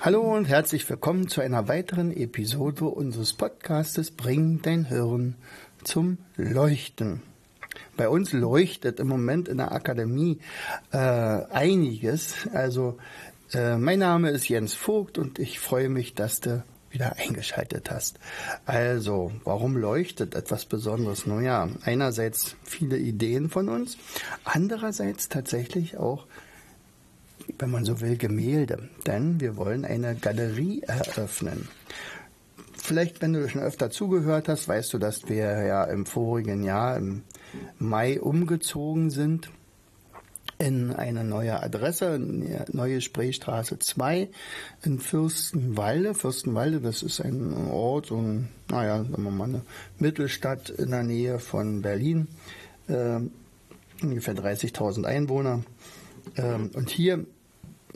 Hallo und herzlich willkommen zu einer weiteren Episode unseres Podcastes Bring dein Hirn zum Leuchten. Bei uns leuchtet im Moment in der Akademie äh, einiges. Also äh, mein Name ist Jens Vogt und ich freue mich, dass du wieder eingeschaltet hast. Also, warum leuchtet etwas Besonderes? Nun ja, einerseits viele Ideen von uns, andererseits tatsächlich auch wenn man so will, Gemälde. Denn wir wollen eine Galerie eröffnen. Vielleicht, wenn du schon öfter zugehört hast, weißt du, dass wir ja im vorigen Jahr, im Mai, umgezogen sind in eine neue Adresse, neue Spreestraße 2 in Fürstenwalde. Fürstenwalde, das ist ein Ort, so ein, naja, sagen wir mal eine Mittelstadt in der Nähe von Berlin, äh, ungefähr 30.000 Einwohner. Ähm, und hier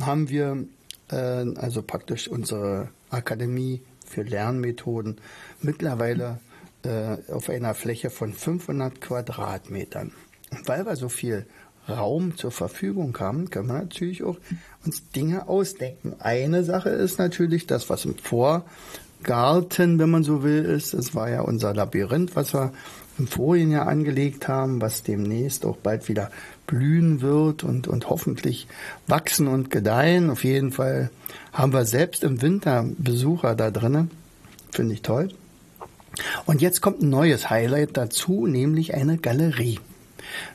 haben wir äh, also praktisch unsere Akademie für Lernmethoden mittlerweile äh, auf einer Fläche von 500 Quadratmetern. Und weil wir so viel Raum zur Verfügung haben, können wir natürlich auch uns Dinge ausdenken. Eine Sache ist natürlich das, was im Vorgarten, wenn man so will, ist. Das war ja unser Labyrinth, was wir im vorigen Jahr angelegt haben, was demnächst auch bald wieder blühen wird und, und hoffentlich wachsen und gedeihen. Auf jeden Fall haben wir selbst im Winter Besucher da drinnen. Finde ich toll. Und jetzt kommt ein neues Highlight dazu, nämlich eine Galerie.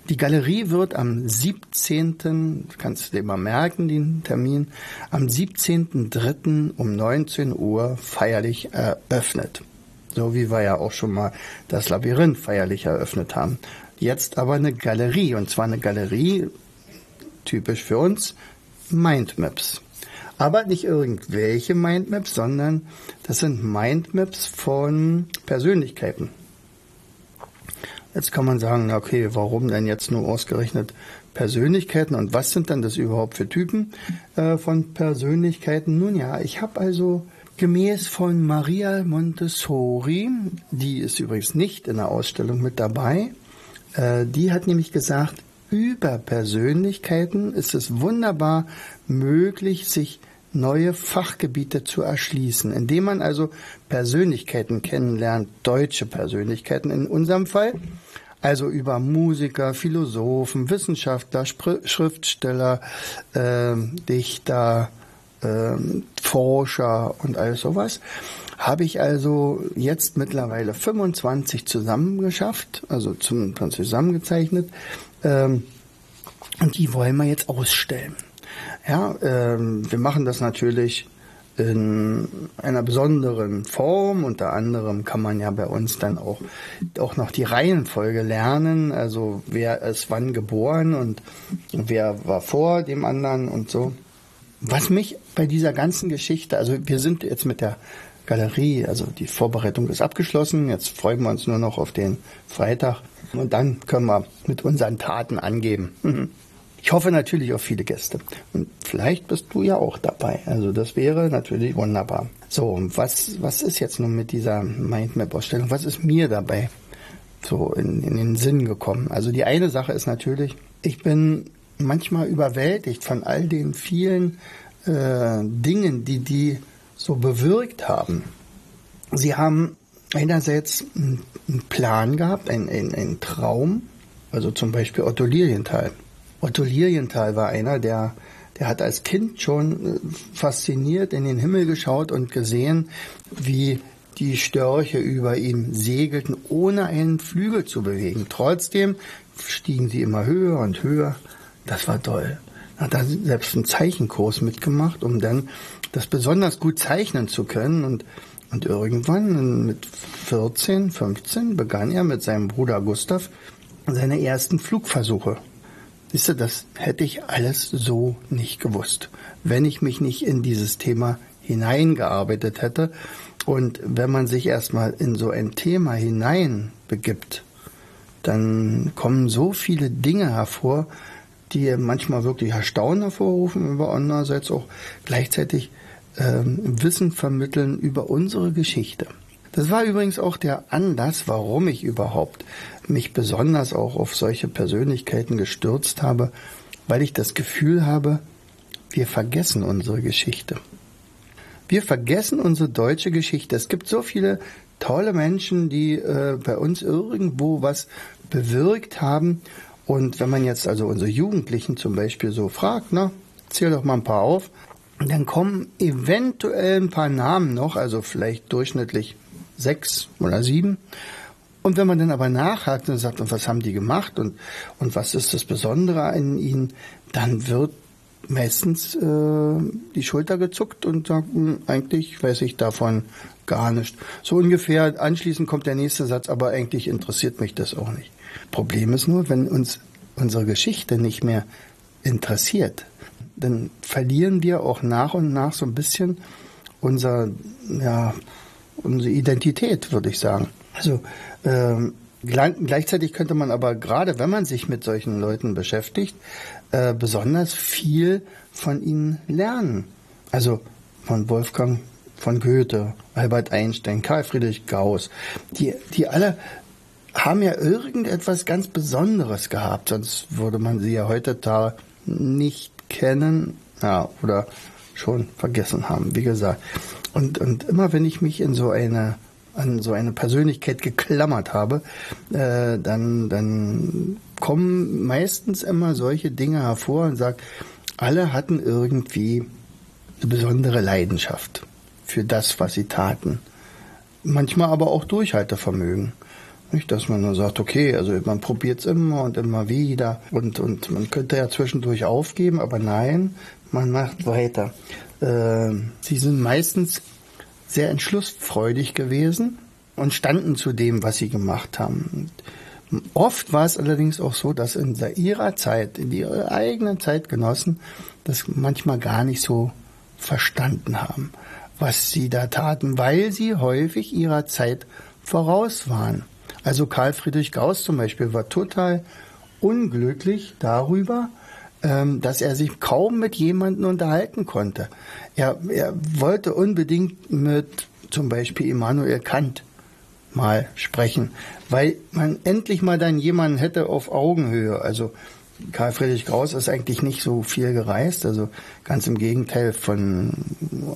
Die Galerie wird am 17., kannst du dir mal merken, den Termin, am 17.03. um 19 Uhr feierlich eröffnet. So wie wir ja auch schon mal das Labyrinth feierlich eröffnet haben. Jetzt aber eine Galerie, und zwar eine Galerie, typisch für uns, Mindmaps. Aber nicht irgendwelche Mindmaps, sondern das sind Mindmaps von Persönlichkeiten. Jetzt kann man sagen, okay, warum denn jetzt nur ausgerechnet Persönlichkeiten und was sind dann das überhaupt für Typen äh, von Persönlichkeiten? Nun ja, ich habe also gemäß von Maria Montessori, die ist übrigens nicht in der Ausstellung mit dabei, äh, die hat nämlich gesagt, über Persönlichkeiten ist es wunderbar möglich, sich neue Fachgebiete zu erschließen, indem man also Persönlichkeiten kennenlernt, deutsche Persönlichkeiten in unserem Fall, also über Musiker, Philosophen, Wissenschaftler, Schriftsteller, äh, Dichter, äh, Forscher und alles sowas habe ich also jetzt mittlerweile 25 zusammengeschafft, also zum, zusammengezeichnet. Ähm, und die wollen wir jetzt ausstellen. Ja, ähm, wir machen das natürlich in einer besonderen Form. Unter anderem kann man ja bei uns dann auch, auch noch die Reihenfolge lernen. Also wer ist wann geboren und wer war vor dem anderen und so. Was mich bei dieser ganzen Geschichte, also wir sind jetzt mit der Galerie. Also die Vorbereitung ist abgeschlossen. Jetzt freuen wir uns nur noch auf den Freitag. Und dann können wir mit unseren Taten angeben. Ich hoffe natürlich auf viele Gäste. Und vielleicht bist du ja auch dabei. Also das wäre natürlich wunderbar. So, was, was ist jetzt nun mit dieser Mindmap-Ausstellung? Was ist mir dabei so in, in den Sinn gekommen? Also die eine Sache ist natürlich, ich bin manchmal überwältigt von all den vielen äh, Dingen, die die so bewirkt haben. Sie haben einerseits einen Plan gehabt, einen, einen, einen Traum, also zum Beispiel Otto Lilienthal. Otto Lilienthal war einer, der, der hat als Kind schon äh, fasziniert in den Himmel geschaut und gesehen, wie die Störche über ihm segelten, ohne einen Flügel zu bewegen. Trotzdem stiegen sie immer höher und höher. Das war toll. Er hat da selbst einen Zeichenkurs mitgemacht, um dann das besonders gut zeichnen zu können. Und, und irgendwann mit 14, 15 begann er mit seinem Bruder Gustav seine ersten Flugversuche. Siehst du, das hätte ich alles so nicht gewusst, wenn ich mich nicht in dieses Thema hineingearbeitet hätte. Und wenn man sich erstmal in so ein Thema hineinbegibt, dann kommen so viele Dinge hervor, die manchmal wirklich Erstaunen hervorrufen, aber andererseits auch gleichzeitig ähm, Wissen vermitteln über unsere Geschichte. Das war übrigens auch der Anlass, warum ich überhaupt mich besonders auch auf solche Persönlichkeiten gestürzt habe, weil ich das Gefühl habe, wir vergessen unsere Geschichte. Wir vergessen unsere deutsche Geschichte. Es gibt so viele tolle Menschen, die äh, bei uns irgendwo was bewirkt haben. Und wenn man jetzt also unsere Jugendlichen zum Beispiel so fragt, na, zähl doch mal ein paar auf, dann kommen eventuell ein paar Namen noch, also vielleicht durchschnittlich sechs oder sieben. Und wenn man dann aber nachhakt und sagt, und was haben die gemacht und, und was ist das Besondere an ihnen, dann wird meistens äh, die Schulter gezuckt und sagt, hm, eigentlich weiß ich davon gar nicht. So ungefähr anschließend kommt der nächste Satz, aber eigentlich interessiert mich das auch nicht. Problem ist nur, wenn uns unsere Geschichte nicht mehr interessiert, dann verlieren wir auch nach und nach so ein bisschen unser, ja, unsere Identität, würde ich sagen. Also ähm, gleichzeitig könnte man aber gerade, wenn man sich mit solchen Leuten beschäftigt, äh, besonders viel von ihnen lernen. Also von Wolfgang von Goethe, Albert Einstein, Karl Friedrich Gauss, die, die alle haben ja irgendetwas ganz Besonderes gehabt, sonst würde man sie ja heutzutage nicht kennen ja, oder schon vergessen haben, wie gesagt. Und, und immer wenn ich mich in so eine an so eine Persönlichkeit geklammert habe, äh, dann, dann kommen meistens immer solche Dinge hervor und sagt, alle hatten irgendwie eine besondere Leidenschaft für das, was sie taten. Manchmal aber auch Durchhaltevermögen. Nicht, dass man nur sagt, okay, also man probiert es immer und immer wieder und, und man könnte ja zwischendurch aufgeben, aber nein, man macht weiter. Äh, sie sind meistens sehr entschlussfreudig gewesen und standen zu dem, was sie gemacht haben. Oft war es allerdings auch so, dass in ihrer Zeit, in ihrer eigenen Zeitgenossen, das manchmal gar nicht so verstanden haben, was sie da taten, weil sie häufig ihrer Zeit voraus waren. Also Karl Friedrich Gauss zum Beispiel war total unglücklich darüber, ähm, dass er sich kaum mit jemandem unterhalten konnte. Er, er wollte unbedingt mit zum Beispiel Immanuel Kant mal sprechen, weil man endlich mal dann jemanden hätte auf Augenhöhe. Also Karl Friedrich Kraus ist eigentlich nicht so viel gereist, also ganz im Gegenteil von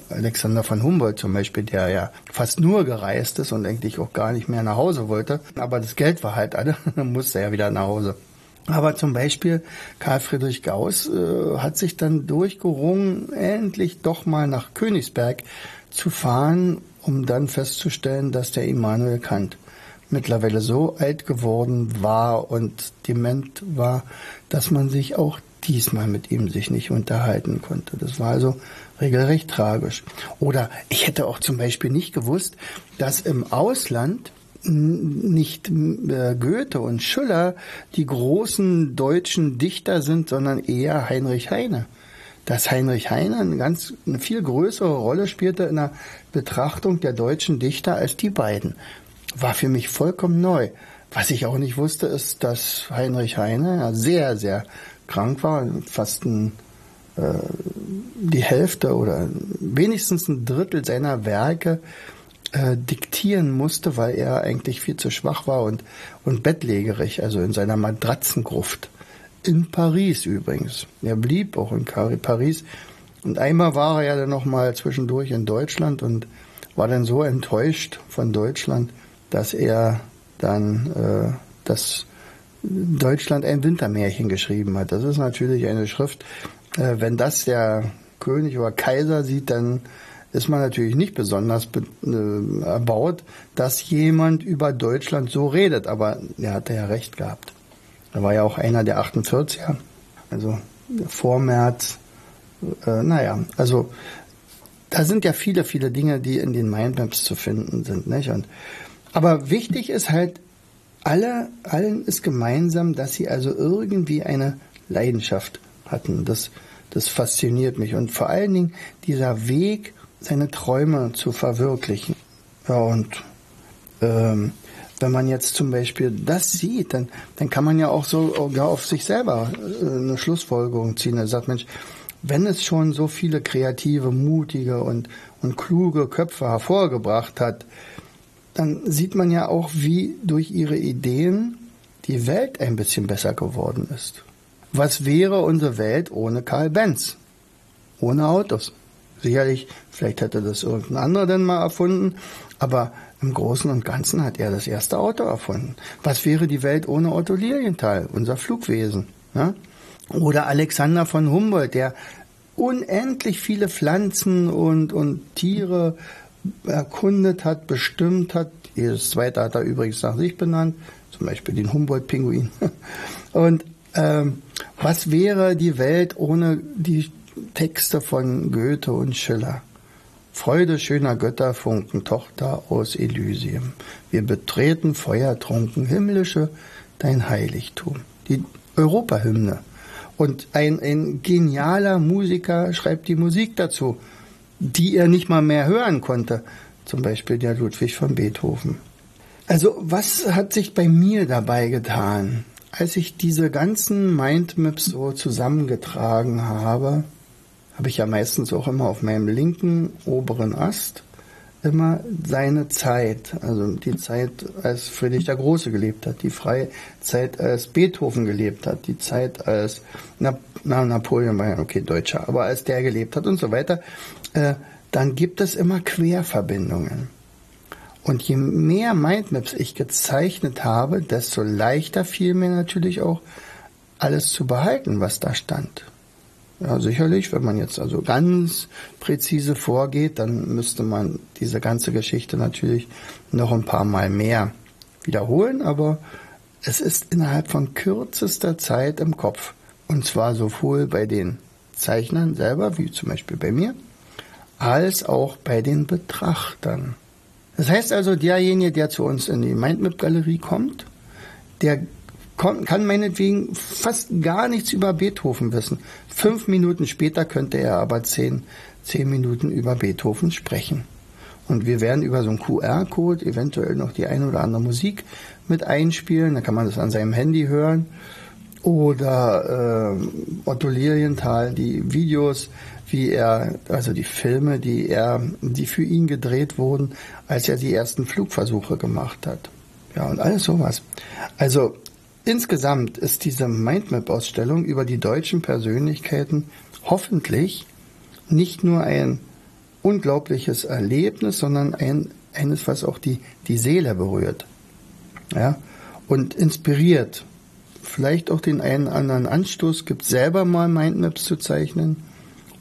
Alexander von Humboldt zum Beispiel, der ja fast nur gereist ist und eigentlich auch gar nicht mehr nach Hause wollte. Aber das Geld war halt alle, dann musste er ja wieder nach Hause. Aber zum Beispiel Karl Friedrich Gauss äh, hat sich dann durchgerungen, endlich doch mal nach Königsberg zu fahren, um dann festzustellen, dass der Immanuel Kant mittlerweile so alt geworden war und dement war, dass man sich auch diesmal mit ihm sich nicht unterhalten konnte. Das war also regelrecht tragisch. Oder ich hätte auch zum Beispiel nicht gewusst, dass im Ausland nicht äh, Goethe und Schiller die großen deutschen Dichter sind, sondern eher Heinrich Heine. Dass Heinrich Heine eine ganz eine viel größere Rolle spielte in der Betrachtung der deutschen Dichter als die beiden, war für mich vollkommen neu. Was ich auch nicht wusste, ist, dass Heinrich Heine sehr, sehr krank war, fast ein, äh, die Hälfte oder wenigstens ein Drittel seiner Werke äh, diktieren musste, weil er eigentlich viel zu schwach war und, und bettlägerig, also in seiner Matratzengruft. In Paris übrigens. Er blieb auch in Paris. Und einmal war er ja dann noch mal zwischendurch in Deutschland und war dann so enttäuscht von Deutschland, dass er dann äh, das Deutschland ein Wintermärchen geschrieben hat. Das ist natürlich eine Schrift, äh, wenn das der König oder Kaiser sieht, dann ist man natürlich nicht besonders äh, erbaut, dass jemand über Deutschland so redet. Aber er hatte ja recht gehabt. Er war ja auch einer der 48er, also vor März. Äh, naja, also da sind ja viele, viele Dinge, die in den Mindmaps zu finden sind. Nicht? Und aber wichtig ist halt, alle, allen ist gemeinsam, dass sie also irgendwie eine Leidenschaft hatten. Das, das fasziniert mich. Und vor allen Dingen dieser Weg seine Träume zu verwirklichen. Ja, und ähm, wenn man jetzt zum Beispiel das sieht, dann, dann kann man ja auch so ja, auf sich selber äh, eine Schlussfolgerung ziehen. Er sagt, Mensch, wenn es schon so viele kreative, mutige und, und kluge Köpfe hervorgebracht hat, dann sieht man ja auch, wie durch ihre Ideen die Welt ein bisschen besser geworden ist. Was wäre unsere Welt ohne Karl Benz? Ohne Autos. Sicherlich, vielleicht hätte das irgendein anderer denn mal erfunden, aber im Großen und Ganzen hat er das erste Auto erfunden. Was wäre die Welt ohne Otto Lilienthal, unser Flugwesen? Ja? Oder Alexander von Humboldt, der unendlich viele Pflanzen und, und Tiere erkundet hat, bestimmt hat. Jedes zweite hat er übrigens nach sich benannt, zum Beispiel den Humboldt-Pinguin. Und ähm, was wäre die Welt ohne die Texte von Goethe und Schiller? Freude schöner Götterfunken, Tochter aus Elysium. Wir betreten feuertrunken himmlische dein Heiligtum. Die Europahymne. Und ein, ein genialer Musiker schreibt die Musik dazu, die er nicht mal mehr hören konnte. Zum Beispiel der Ludwig von Beethoven. Also was hat sich bei mir dabei getan, als ich diese ganzen Mindmaps so zusammengetragen habe? Habe ich ja meistens auch immer auf meinem linken oberen Ast immer seine Zeit, also die Zeit, als Friedrich der Große gelebt hat, die freie Zeit, als Beethoven gelebt hat, die Zeit, als na, na, Napoleon war ja okay Deutscher, aber als der gelebt hat und so weiter, äh, dann gibt es immer Querverbindungen. Und je mehr Mindmaps ich gezeichnet habe, desto leichter fiel mir natürlich auch alles zu behalten, was da stand. Ja, sicherlich, wenn man jetzt also ganz präzise vorgeht, dann müsste man diese ganze Geschichte natürlich noch ein paar Mal mehr wiederholen, aber es ist innerhalb von kürzester Zeit im Kopf. Und zwar sowohl bei den Zeichnern selber, wie zum Beispiel bei mir, als auch bei den Betrachtern. Das heißt also, derjenige, der zu uns in die Mindmap-Galerie kommt, der kann meinetwegen fast gar nichts über Beethoven wissen. Fünf Minuten später könnte er aber zehn, zehn Minuten über Beethoven sprechen. Und wir werden über so einen QR-Code eventuell noch die eine oder andere Musik mit einspielen. Da kann man das an seinem Handy hören. Oder äh, Otto Lilienthal, die Videos, wie er, also die Filme, die er, die für ihn gedreht wurden, als er die ersten Flugversuche gemacht hat. Ja, und alles sowas. Also Insgesamt ist diese Mindmap-Ausstellung über die deutschen Persönlichkeiten hoffentlich nicht nur ein unglaubliches Erlebnis, sondern ein, eines, was auch die, die Seele berührt. Ja? Und inspiriert. Vielleicht auch den einen anderen Anstoß gibt, selber mal Mindmaps zu zeichnen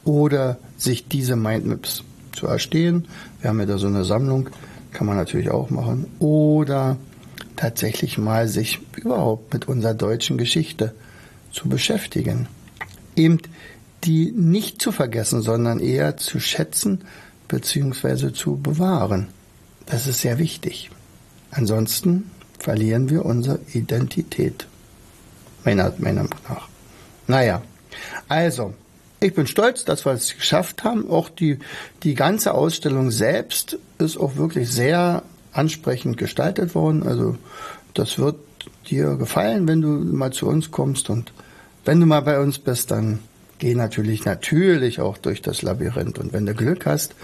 oder sich diese Mindmaps zu erstehen. Wir haben ja da so eine Sammlung, kann man natürlich auch machen. Oder tatsächlich mal sich überhaupt mit unserer deutschen Geschichte zu beschäftigen. Eben die nicht zu vergessen, sondern eher zu schätzen bzw. zu bewahren. Das ist sehr wichtig. Ansonsten verlieren wir unsere Identität. Meiner Meinung nach. Naja, also, ich bin stolz, dass wir es geschafft haben. Auch die, die ganze Ausstellung selbst ist auch wirklich sehr ansprechend gestaltet worden. Also das wird dir gefallen, wenn du mal zu uns kommst und wenn du mal bei uns bist, dann geh natürlich natürlich auch durch das Labyrinth und wenn du Glück hast,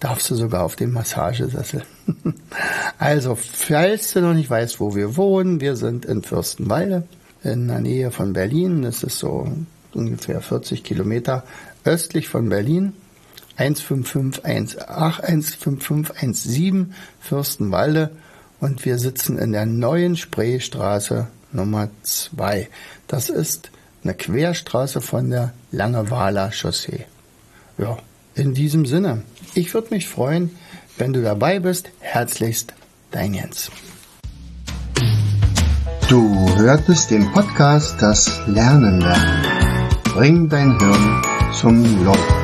darfst du sogar auf den Massagesessel. also, falls du noch nicht weißt, wo wir wohnen, wir sind in Fürstenwalde in der Nähe von Berlin. Das ist so ungefähr 40 Kilometer östlich von Berlin. 15518, Fürstenwalde und wir sitzen in der neuen Spreestraße Nummer 2. Das ist eine Querstraße von der Langewaler Chaussee. Ja, in diesem Sinne, ich würde mich freuen, wenn du dabei bist. Herzlichst, dein Jens. Du hörtest den Podcast Das Lernen lernen. Bring dein Hirn zum Leuchten